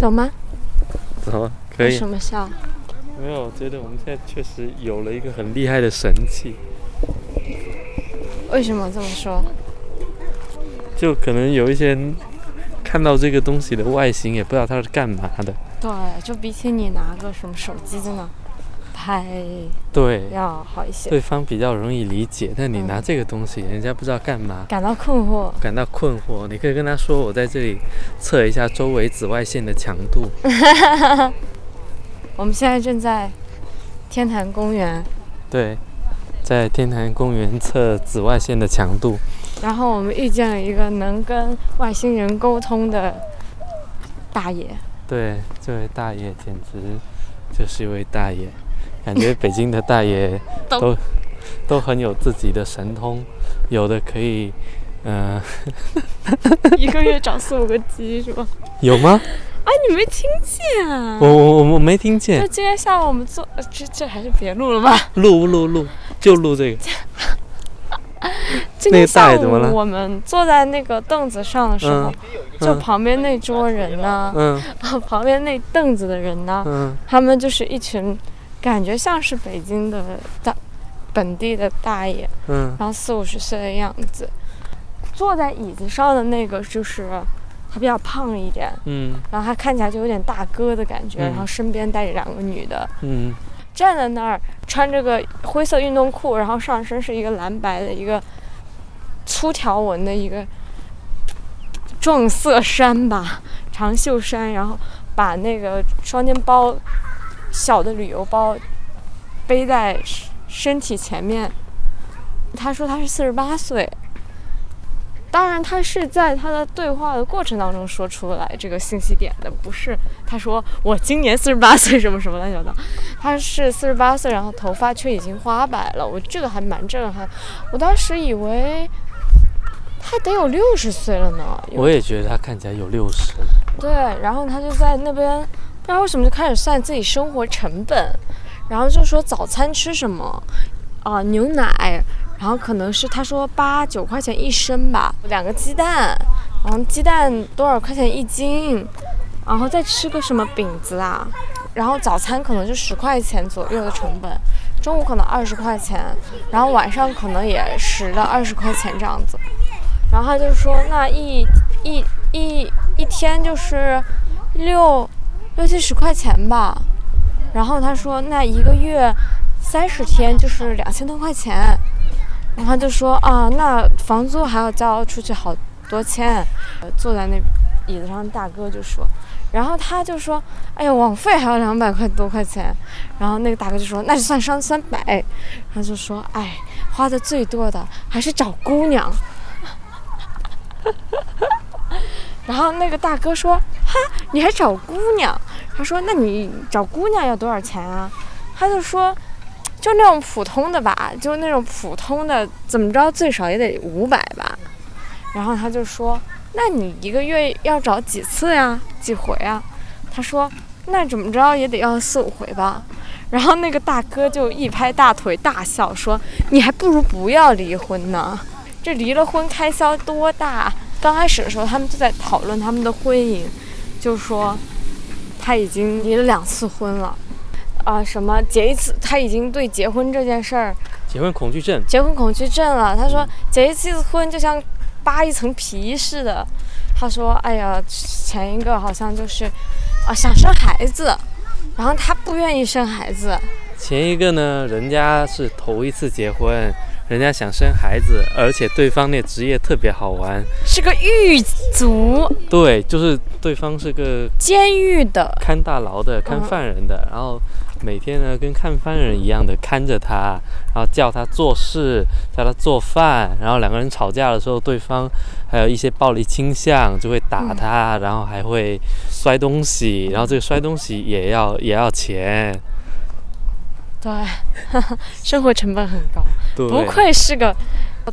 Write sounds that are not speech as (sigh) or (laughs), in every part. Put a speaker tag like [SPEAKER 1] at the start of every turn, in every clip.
[SPEAKER 1] 走吗？
[SPEAKER 2] 走啊，可以
[SPEAKER 1] 为什。么笑？
[SPEAKER 2] 没有，我觉得我们现在确实有了一个很厉害的神器，
[SPEAKER 1] 为什么这么说？
[SPEAKER 2] 就可能有一些人看到这个东西的外形，也不知道它是干嘛的。
[SPEAKER 1] 对，就比起你拿个什么手机在那拍
[SPEAKER 2] 对，
[SPEAKER 1] 要好一些。
[SPEAKER 2] 对方比较容易理解，但你
[SPEAKER 1] 嗯
[SPEAKER 2] 拿这个东西，人家不知道干嘛，
[SPEAKER 1] 感到困惑。
[SPEAKER 2] 感到困惑。你可以跟他说，我在这里测一下周围紫外线的强度。(laughs)
[SPEAKER 1] 我们现在正在天坛公园，
[SPEAKER 2] 对，在天坛公园测紫外线的强度。
[SPEAKER 1] 然后我们遇见了一个能跟外星人沟通的大爷。
[SPEAKER 2] 对，这位大爷简直就是一位大爷，感觉北京的大爷
[SPEAKER 1] 都
[SPEAKER 2] 都都很有自己的神通，有的可以，嗯、(laughs)
[SPEAKER 1] 一个月长四五个鸡是吧？
[SPEAKER 2] 有吗？
[SPEAKER 1] 啊，你没听见啊？
[SPEAKER 2] 我我我我没听见。
[SPEAKER 1] 那，今天下午我们做，呃这这还是别录了吧。
[SPEAKER 2] 录录录，就录这个。
[SPEAKER 1] 今天下午我们坐在那个凳子上的时候，
[SPEAKER 2] 嗯
[SPEAKER 1] 就
[SPEAKER 2] 嗯
[SPEAKER 1] 旁边那桌人呢，
[SPEAKER 2] 嗯 (laughs)
[SPEAKER 1] 旁边那凳子的人呢，
[SPEAKER 2] 嗯
[SPEAKER 1] 他们就是一群感觉像是北京的大本地的大爷，
[SPEAKER 2] 嗯。
[SPEAKER 1] 然后四五十岁的样子。坐在椅子上的那个就是他比较胖一点，
[SPEAKER 2] 嗯。
[SPEAKER 1] 然后他看起来就有点大哥的感觉，
[SPEAKER 2] 嗯
[SPEAKER 1] 然后身边带着两个女的，
[SPEAKER 2] 嗯。
[SPEAKER 1] 站在那儿穿着个灰色运动裤，然后上身是一个蓝白的一个粗条纹的一个撞色衫吧，长袖衫，然后把那个双肩包小的旅游包背在身身体前面。他说他是四十八岁，当然他是在他的对话的过程当中说出来这个信息点的，不是他说我今年四十八 (laughs) 岁什么什么乱七八糟。他是四十八岁，然后头发却已经花白了，我这个还蛮震撼。我当时以为他得有六十岁了呢，
[SPEAKER 2] 我也觉得他看起来有六十。
[SPEAKER 1] 对，然后他就在那边不知道为什么就开始算自己生活成本，然后就说早餐吃什么？啊、牛奶，然后可能是他说八九块钱一升吧，两个鸡蛋，然后鸡蛋多少块钱一斤，然后再吃个什么饼子啊，然后早餐可能就十块钱左右的成本，中午可能二十块钱，然后晚上可能也十到二十块钱这样子。然后他就说，那一一一一天就是六六七十块钱吧。然后他说，那一个月三十天就是两千多块钱。然后就说啊，那房租还要交出去好多钱。坐在那椅子上大哥就说，然后他就说，哎呀，网费还要两百块多块钱。然后那个大哥就说，那就算上三百。他就说，哎，花的最多的还是找姑娘。(laughs) 然后那个大哥说：“哈，你还找姑娘？”他说：“那你找姑娘要多少钱啊？”他就说：“就那种普通的吧，就那种普通的，怎么着最少也得五百吧。”然后他就说：“那你一个月要找几次呀？几回啊？”他说：“那怎么着也得要四五回吧。”然后那个大哥就一拍大腿大笑说：“你还不如不要离婚呢，这离了婚开销多大？”刚开始的时候，他们就在讨论他们的婚姻，就说他已经离了两次婚了，啊、什么结一次，他已经对结婚这件事儿
[SPEAKER 2] 结婚恐惧症。
[SPEAKER 1] 结婚恐惧症了。他说结一次婚就像扒一层皮似的。他说：“哎呀，前一个好像就是啊想生孩子，然后他不愿意生孩子，
[SPEAKER 2] 前一个呢，人家是头一次结婚，人家想生孩子，而且对方那职业特别好玩。
[SPEAKER 1] 是个狱卒，
[SPEAKER 2] 对，就是对方是个
[SPEAKER 1] 监狱的。
[SPEAKER 2] 看大牢的、看
[SPEAKER 1] 嗯
[SPEAKER 2] 犯人的，然后每天呢跟看犯人一样的看着他，然后叫他做事，叫他做饭，然后两个人吵架的时候，对方还有一些暴力倾向，就会打他，然后还会摔东西，然后这个摔东西也要也要钱，
[SPEAKER 1] 对，(laughs) 生活成本很高，
[SPEAKER 2] 对，
[SPEAKER 1] 不愧是个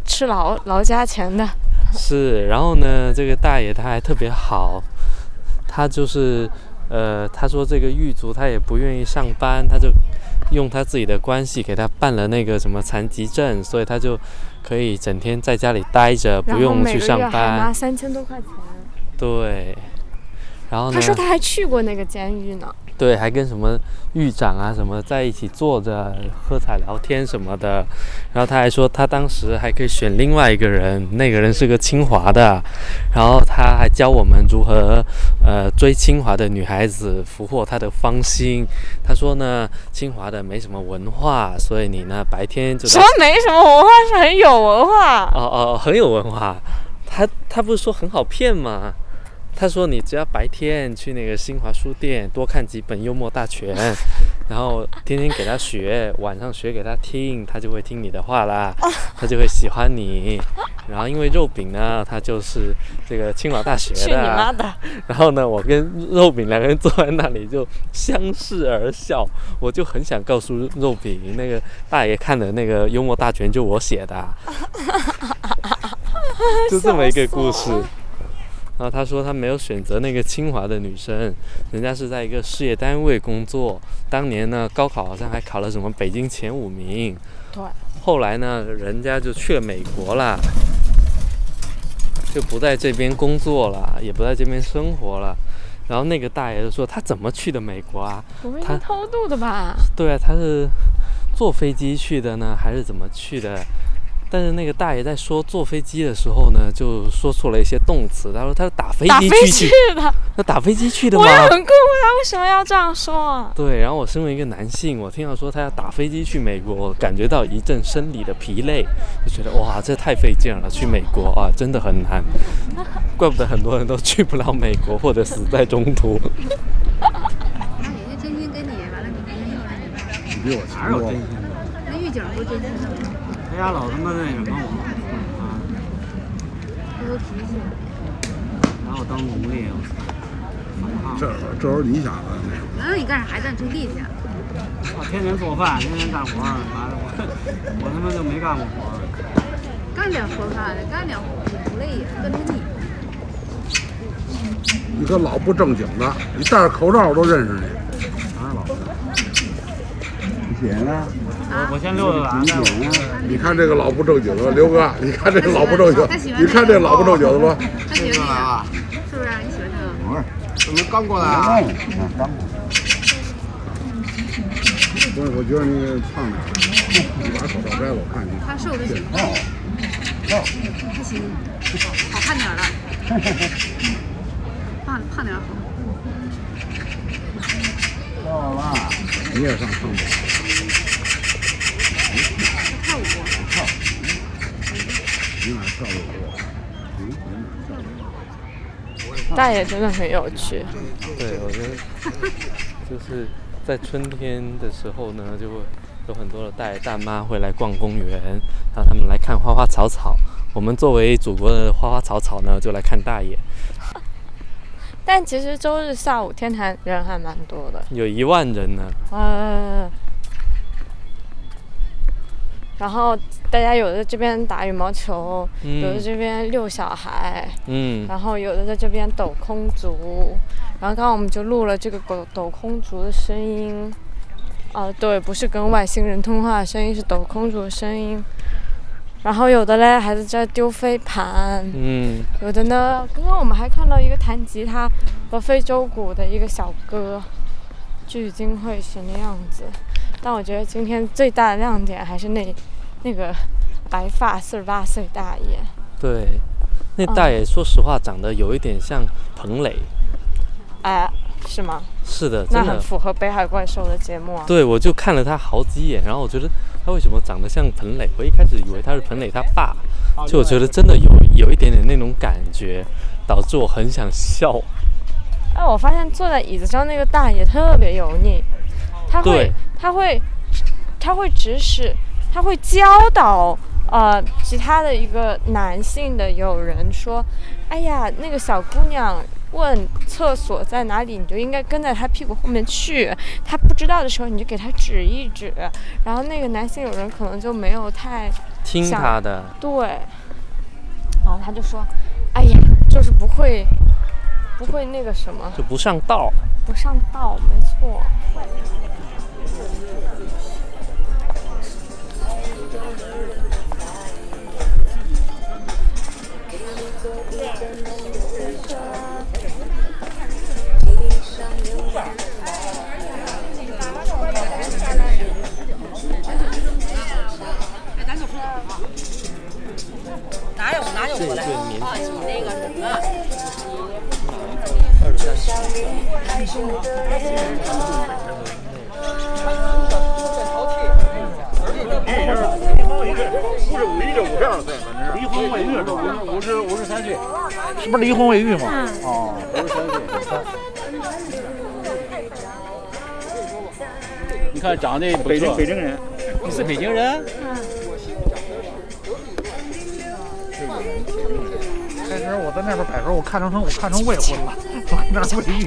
[SPEAKER 1] 吃劳劳家钱的。
[SPEAKER 2] 是，然后呢，这个大爷他还特别好，他就是，呃，他说这个狱卒他也不愿意上班，他就用他自己的关系给他办了那个什么残疾证，所以他就可以整天在家里待着，不用去上
[SPEAKER 1] 每个月还拿
[SPEAKER 2] 班。
[SPEAKER 1] 三千多块钱。
[SPEAKER 2] 对，然后呢，
[SPEAKER 1] 他说他还去过那个监狱呢。
[SPEAKER 2] 对，还跟什么狱长啊什么在一起坐着喝彩聊天什么的，然后他还说他当时还可以选另外一个人，那个人是个清华的，然后他还教我们如何呃追清华的女孩子，俘获她的芳心。他说呢，清华的没什么文化，所以你呢白天就
[SPEAKER 1] 什么没什么文化是很有文化
[SPEAKER 2] 哦哦很有文化，他他不是说很好骗吗？他说：“你只要白天去那个新华书店多看几本《幽默大全》，(laughs) 然后天天给他学，晚上学给他听，他就会听你的话啦，他就会喜欢你。然后因为肉饼呢，他就是这个清华大学
[SPEAKER 1] 去你妈。
[SPEAKER 2] 的！然后呢，我跟肉饼两个人坐在那里就相视而笑。我就很想告诉肉饼，那个大爷看的那个《幽默大全》就我写的，(laughs) 就这么一个故事。”然后他说他没有选择那个清华的女生，人家是在一个事业单位工作。当年呢，高考好像还考了什么北京前五名。
[SPEAKER 1] 对。
[SPEAKER 2] 后来呢，人家就去了美国了，就不在这边工作了，也不在这边生活了。然后那个大爷就说他怎么去的美国啊？
[SPEAKER 1] 他偷渡的吧？
[SPEAKER 2] 对啊，他是坐飞机去的呢，还是怎么去的？但是那个大爷在说坐飞机的时候呢，就说错了一些动词。他说他是打飞机去
[SPEAKER 1] 的，
[SPEAKER 2] 那打飞机去的吗？
[SPEAKER 1] 我也很困惑，他为什么要这样说啊？
[SPEAKER 2] 对，然后我身为一个男性，我听到说他要打飞机去美国，感觉到一阵生理的疲累，就觉得哇，这太费劲了，去美国啊，真的很难。(laughs) 怪不得很多人都去不了美国，或者死在中途。
[SPEAKER 3] 那人家真心跟你，完了你你
[SPEAKER 4] 比我
[SPEAKER 5] 哪有真心的？
[SPEAKER 3] 那狱警不是真心的吗？
[SPEAKER 5] 他家老他妈那什么我啊，
[SPEAKER 3] 不有脾气。
[SPEAKER 5] 拿我当奴隶，我操！
[SPEAKER 4] 这这时候你想的那
[SPEAKER 3] 你干啥还干种地去？
[SPEAKER 5] 我天天做饭，天天干活儿，完了我我他妈就没干过活儿。
[SPEAKER 3] 干点活干的，干点活也不累呀，跟着你。
[SPEAKER 4] 你可老不正经的，你戴着口罩我都认识你。
[SPEAKER 5] 哪是老实？
[SPEAKER 4] 你姐呢？
[SPEAKER 5] 我我先溜达完再我
[SPEAKER 4] 你看这个老不正经的刘哥，(laughs) 你看这个老不正经，你看这老不正经的吧？
[SPEAKER 3] 他喜欢你啊？是不是？你喜欢他？
[SPEAKER 4] 不是，怎么刚过来啊？刚过来。不是，我觉得你胖点儿，你把口罩摘了，我看。你。
[SPEAKER 3] 他瘦就行。还行，好看点儿了。胖胖点儿好。
[SPEAKER 4] 到了，你也上秤去。
[SPEAKER 1] 大爷真的很有趣。
[SPEAKER 2] 对，我觉得就是在春天的时候呢，就会有很多的大爷大妈会来逛公园，让他们来看花花草草。我们作为祖国的花花草草呢，就来看大爷。(laughs)
[SPEAKER 1] 但其实周日下午天坛人还蛮多的，
[SPEAKER 2] 有一万人呢。
[SPEAKER 1] 呃，然后大家有的这边打羽毛球，
[SPEAKER 2] 嗯
[SPEAKER 1] 有的这边遛小孩，
[SPEAKER 2] 嗯，
[SPEAKER 1] 然后有的在这边抖空竹，然后刚刚我们就录了这个抖抖空竹的声音。哦，对，不是跟外星人通话的声音，是抖空竹的声音。然后有的嘞还在这丢飞盘，
[SPEAKER 2] 嗯，
[SPEAKER 1] 有的呢，刚刚我们还看到一个弹吉他和非洲鼓的一个小哥，聚精会神的样子。但我觉得今天最大的亮点还是那那个白发四十八岁大爷。
[SPEAKER 2] 对，那大爷说实话长得有一点像彭磊。
[SPEAKER 1] 哎，是吗？
[SPEAKER 2] 是的，真的
[SPEAKER 1] 那很符合北海怪兽的节目啊。
[SPEAKER 2] 对，我就看了他好几眼，然后我觉得他为什么长得像彭磊？我一开始以为他是彭磊他爸，就我觉得真的有有一点点那种感觉，导致我很想笑。
[SPEAKER 1] 哎，我发现坐在椅子上那个大爷特别油腻，他会他会他会指使，他会教导呃其他的一个男性的友人说，哎呀，那个小姑娘问厕所在哪里，你就应该跟在她屁股后面去，她不知道的时候你就给她指一指，然后那个男性友人可能就没有太
[SPEAKER 2] 听
[SPEAKER 1] 想
[SPEAKER 2] 他的，
[SPEAKER 1] 对，然后他就说，哎呀，就是不会不会那个什么。
[SPEAKER 2] 就不上道。
[SPEAKER 1] 不上道，没错。
[SPEAKER 2] 哪有哪有好着我来
[SPEAKER 4] 啊你那个么了这下的离婚未育是吧？五十五十三岁，是不是离婚未育嘛？哦，五十三岁。
[SPEAKER 5] 你看长得不
[SPEAKER 4] 北京
[SPEAKER 5] 错
[SPEAKER 4] 北京人，
[SPEAKER 5] 你是北京人？
[SPEAKER 4] 开始我在那边摆时候，我看成成我看成未婚了，我看那儿未育。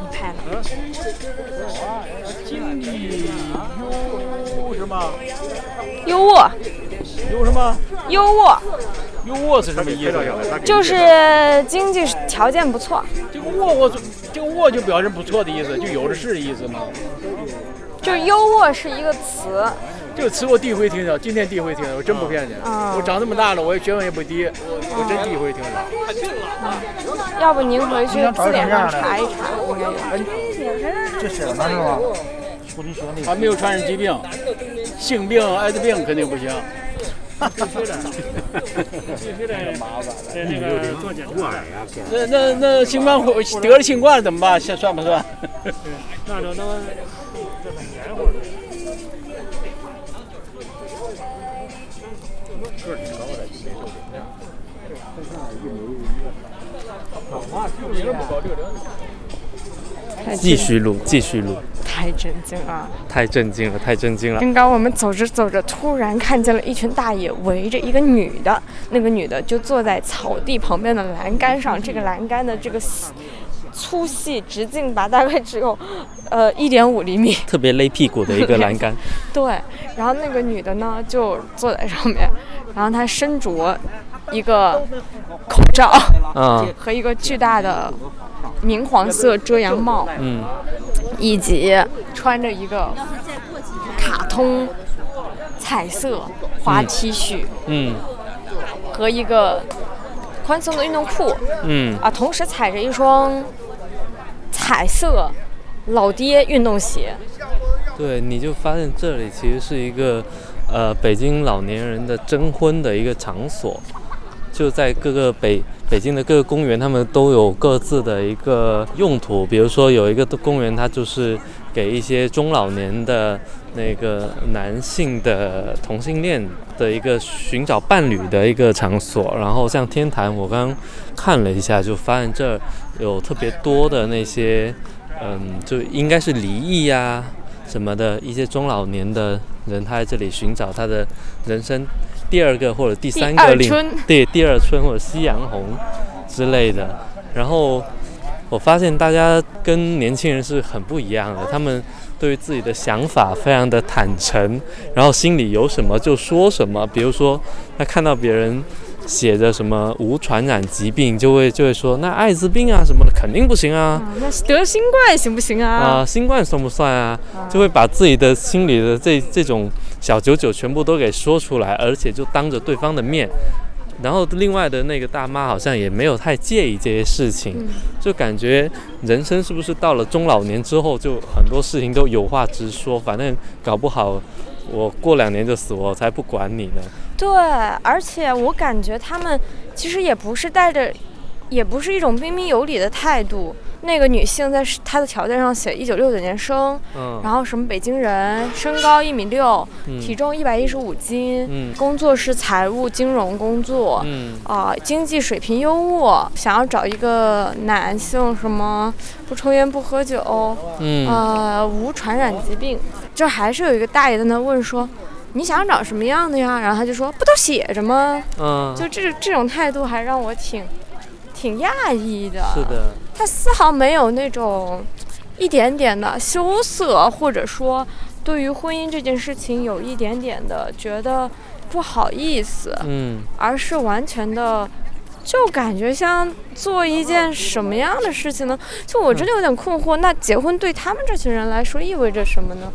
[SPEAKER 1] 你拍了。
[SPEAKER 5] 经济优什么？
[SPEAKER 1] 优渥，
[SPEAKER 5] 优什么？
[SPEAKER 1] 优渥
[SPEAKER 5] 优渥是什么意思？
[SPEAKER 1] 就是经济条件不错，
[SPEAKER 5] 这个渥我这个渥就表示不错的意思，就有的是的意思嘛。
[SPEAKER 1] 就是优渥是一个词，
[SPEAKER 5] 这个词我第一回听到，今天第一回听到，我真不骗你。
[SPEAKER 1] 啊
[SPEAKER 5] 我长这么大了，我学问也不低，我真第一回听到。
[SPEAKER 1] 要不您回去字典上查一查，应该有。
[SPEAKER 4] 这写的呢是吧？说你说
[SPEAKER 5] 没有传染疾病，性病、艾滋病肯定不行。必须的，必须得麻烦。那个做检查。那那那新冠会得了新冠怎么办？算算不算？那就那么这很黏糊的。
[SPEAKER 2] 继续录，继续录，
[SPEAKER 1] 太震惊了！
[SPEAKER 2] 太震惊了，太震惊了。
[SPEAKER 1] 刚刚我们走着走着，突然看见了一群大爷围着一个女的，那个女的就坐在草地旁边的栏杆上，这个栏杆的这个细粗细直径吧，大概只有呃一点五厘米。
[SPEAKER 2] 特别勒屁股的一个栏杆，(laughs)
[SPEAKER 1] 对，然后那个女的呢就坐在上面，然后她身着一个口罩
[SPEAKER 2] 啊，
[SPEAKER 1] 和一个巨大的明黄色遮阳帽，
[SPEAKER 2] 嗯，
[SPEAKER 1] 以及穿着一个卡通彩色花 T 恤。
[SPEAKER 2] 嗯。
[SPEAKER 1] 和一个宽松的运动裤。
[SPEAKER 2] 嗯，
[SPEAKER 1] 啊，同时踩着一双彩色老爹运动鞋。
[SPEAKER 2] 对，你就发现这里其实是一个呃北京老年人的征婚的一个场所，就在各个北北京的各个公园，他们都有各自的一个用途。比如说有一个公园，它就是给一些中老年的那个男性的同性恋的一个寻找伴侣的一个场所。然后像天坛，我刚刚看了一下，就发现这儿有特别多的那些，嗯，就应该是离异呀、什么的一些中老年的人，他在这里寻找他的人生第二个或者第三个另
[SPEAKER 1] 二春
[SPEAKER 2] 对第二春或者夕阳红之类的。然后我发现大家跟年轻人是很不一样的，他们对于自己的想法非常的坦诚，然后心里有什么就说什么。比如说，他看到别人写着什么无传染疾病，就会就会说那艾滋病啊什么的肯定不行啊。
[SPEAKER 1] 啊，那得新冠行不行
[SPEAKER 2] 啊、
[SPEAKER 1] 啊？
[SPEAKER 2] 新冠算不算啊？就会把自己的心里的这这种小九九全部都给说出来，而且就当着对方的面。然后另外的那个大妈好像也没有太介意这些事情，就感觉人生是不是到了中老年之后，就很多事情都有话直说，反正搞不好我过两年就死，我才不管你呢。
[SPEAKER 1] 对，而且我感觉他们其实也不是带着，也不是一种彬彬有礼的态度。那个女性在她的条件上写一九六九年生，
[SPEAKER 2] 嗯
[SPEAKER 1] 然后什么北京人，身高一米六，
[SPEAKER 2] 嗯
[SPEAKER 1] 体重一百一十五斤，
[SPEAKER 2] 嗯
[SPEAKER 1] 工作是财务金融工作，
[SPEAKER 2] 嗯
[SPEAKER 1] 啊、经济水平优渥，想要找一个男性，什么不抽烟不喝酒，
[SPEAKER 2] 嗯
[SPEAKER 1] 呃，无传染疾病。这还是有一个大爷在那问说：“你想找什么样的呀？”然后他就说：“不都写着吗？”
[SPEAKER 2] 嗯，
[SPEAKER 1] 就这这种态度还让我挺挺讶异的。
[SPEAKER 2] 是的，
[SPEAKER 1] 他丝毫没有那种一点点的羞涩，或者说对于婚姻这件事情有一点点的觉得不好意思，
[SPEAKER 2] 嗯
[SPEAKER 1] 而是完全的。就感觉像做一件什么样的事情呢？就我真的有点困惑。那结婚对他们这群人来说意味着什么呢？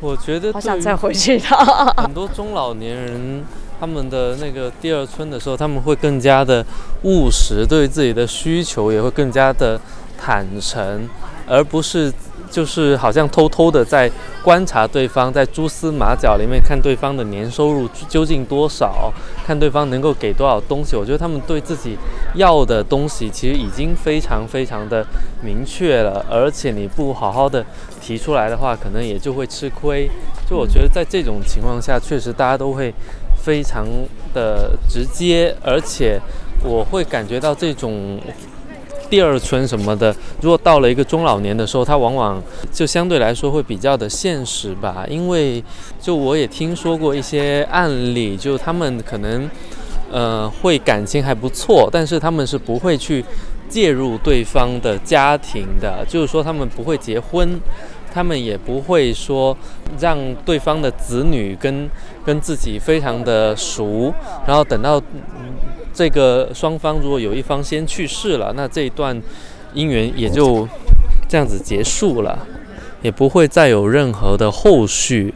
[SPEAKER 2] 我觉得
[SPEAKER 1] 好想再回去一趟。(laughs)
[SPEAKER 2] 很多中老年人，他们的那个第二春的时候，他们会更加的务实，对自己的需求也会更加的坦诚，而不是就是好像偷偷的在观察对方，在蛛丝马脚里面看对方的年收入究竟多少，看对方能够给多少东西。我觉得他们对自己要的东西其实已经非常非常的明确了，而且你不好好的提出来的话，可能也就会吃亏。就我觉得在这种情况下，确实大家都会非常的直接，而且我会感觉到这种。第二春什么的，如果到了一个中老年的时候，他往往就相对来说会比较的现实吧。因为就我也听说过一些案例，就他们可能呃会感情还不错，但是他们是不会去介入对方的家庭的，就是说他们不会结婚，他们也不会说让对方的子女跟跟自己非常的熟，然后等到。这个双方如果有一方先去世了，那这一段姻缘也就这样子结束了，也不会再有任何的后续。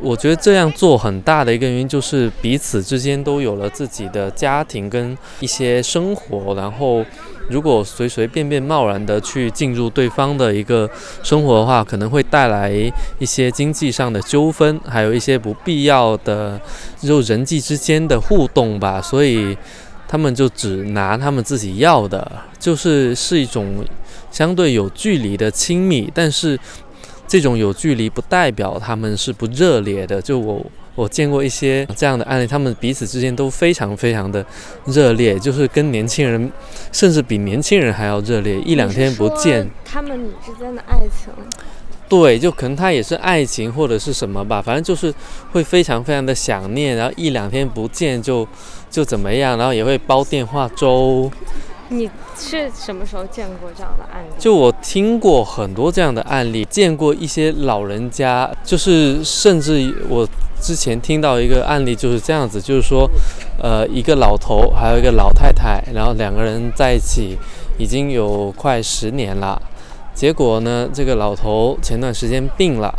[SPEAKER 2] 我觉得这样做很大的一个原因就是彼此之间都有了自己的家庭跟一些生活，然后如果随随便便贸然的去进入对方的一个生活的话，可能会带来一些经济上的纠纷，还有一些不必要的就人际之间的互动吧，所以。他们就只拿他们自己要的，就是是一种相对有距离的亲密，但是这种有距离不代表他们是不热烈的。就我我见过一些这样的案例，他们彼此之间都非常非常的热烈，就是跟年轻人，甚至比年轻人还要热烈。一两天不见，
[SPEAKER 1] 他们之间的爱情。
[SPEAKER 2] 对，就可能他也是爱情或者是什么吧，反正就是会非常非常的想念，然后一两天不见就就怎么样，然后也会煲电话粥。
[SPEAKER 1] 你是什么时候见过这样的案例？
[SPEAKER 2] 就我听过很多这样的案例，见过一些老人家，就是甚至我之前听到一个案例就是这样子，就是说，呃，一个老头还有一个老太太，然后两个人在一起已经有快十年了。结果呢，这个老头前段时间病了，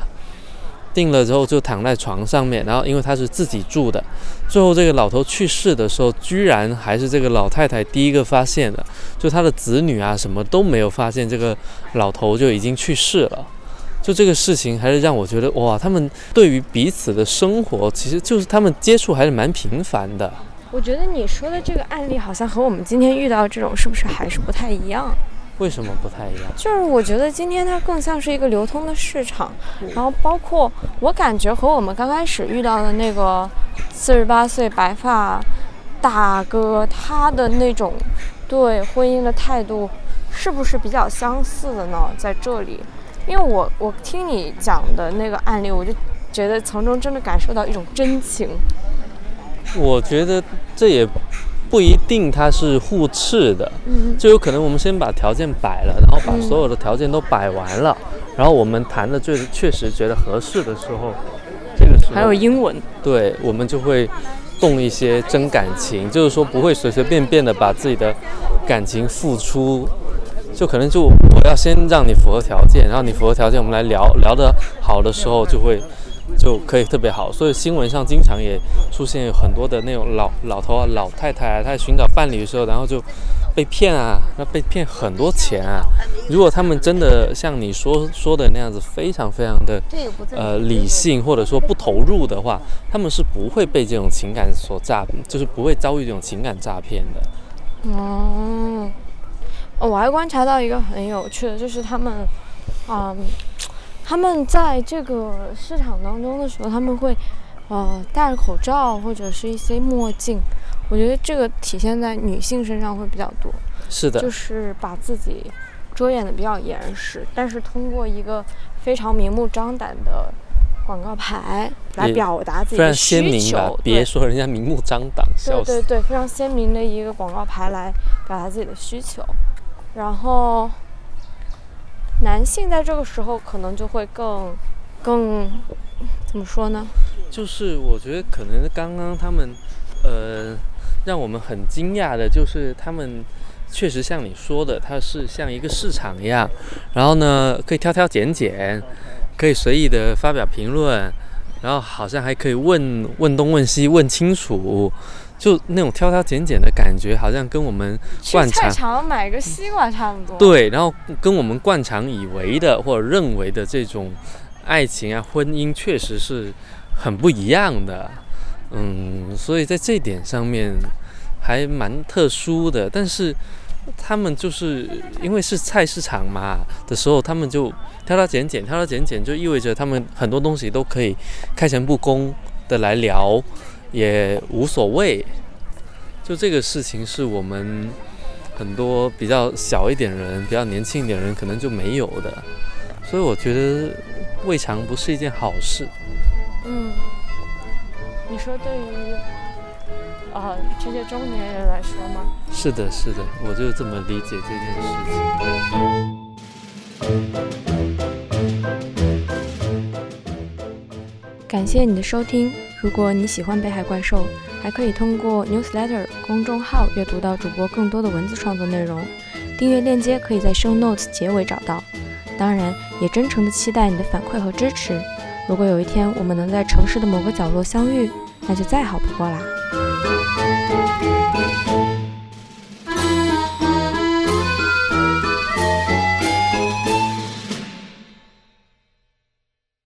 [SPEAKER 2] 定了之后就躺在床上面，然后因为他是自己住的，最后这个老头去世的时候，居然还是这个老太太第一个发现的，就他的子女啊什么都没有发现，这个老头就已经去世了。就这个事情还是让我觉得哇，他们对于彼此的生活，其实就是他们接触还是蛮频繁的。
[SPEAKER 1] 我觉得你说的这个案例好像和我们今天遇到这种是不是还是不太一样？
[SPEAKER 2] 为什么不太一样？
[SPEAKER 1] 就是我觉得今天它更像是一个流通的市场，然后包括我感觉和我们刚开始遇到的那个四十八岁白发大哥他的那种对婚姻的态度，是不是比较相似的呢？在这里，因为我我听你讲的那个案例，我就觉得从中真的感受到一种真情。
[SPEAKER 2] 我觉得这也。不一定它是互斥的，就有可能我们先把条件摆了，然后把所有的条件都摆完了，然后我们谈的最确实觉得合适的时候，这个时候
[SPEAKER 1] 还有英文，
[SPEAKER 2] 对我们就会动一些真感情，就是说不会随随便便的把自己的感情付出，就可能就我要先让你符合条件，然后你符合条件，我们来聊聊的好的时候就会。就可以特别好，所以新闻上经常也出现很多的那种老老头啊、老太太啊，他在寻找伴侣的时候，然后就被骗啊，那被骗很多钱啊。如果他们真的像你说说的那样子，非常非常的呃理性，或者说不投入的话，他们是不会被这种情感所诈，就是不会遭遇这种情感诈骗的。
[SPEAKER 1] 哦，我还观察到一个很有趣的，就是他们，嗯。他们在这个市场当中的时候，他们会，呃，戴着口罩或者是一些墨镜。我觉得这个体现在女性身上会比较多。
[SPEAKER 2] 是的。
[SPEAKER 1] 就是把自己遮掩的比较严实，但是通过一个非常明目张胆的广告牌来表达自己的需求。
[SPEAKER 2] 别说人家明目张胆，
[SPEAKER 1] 对对对，非常鲜明的一个广告牌来表达自己的需求，然后。男性在这个时候可能就会更，更，怎么说呢？
[SPEAKER 2] 就是我觉得可能刚刚他们，呃，让我们很惊讶的就是他们确实像你说的，它是像一个市场一样，然后呢可以挑挑拣拣，可以随意的发表评论，然后好像还可以问问东问西问清楚，就那种挑挑拣拣的感觉，好像跟我们
[SPEAKER 1] 去
[SPEAKER 2] 惯
[SPEAKER 1] 菜场买个西瓜差不多。，
[SPEAKER 2] 对，然后跟我们惯常以为的或者认为的这种爱情啊、婚姻，确实是很不一样的。嗯，所以在这点上面还蛮特殊的。但是他们就是因为是菜市场嘛的时候，他们就挑挑拣拣，挑挑拣拣，就意味着他们很多东西都可以开诚布公的来聊，也无所谓。就这个事情是我们很多比较小一点人、比较年轻一点人可能就没有的，所以我觉得未尝不是一件好事。
[SPEAKER 1] 嗯，你说对于呃这些中年人来说吗？
[SPEAKER 2] 是的，是的，我就这么理解这件事情。
[SPEAKER 1] 感谢你的收听。如果你喜欢《北海怪兽》，还可以通过 Newsletter 公众号阅读到主播更多的文字创作内容。订阅链接可以在 Show Notes 结尾找到。当然，也真诚的期待你的反馈和支持。如果有一天我们能在城市的某个角落相遇，那就再好不过啦。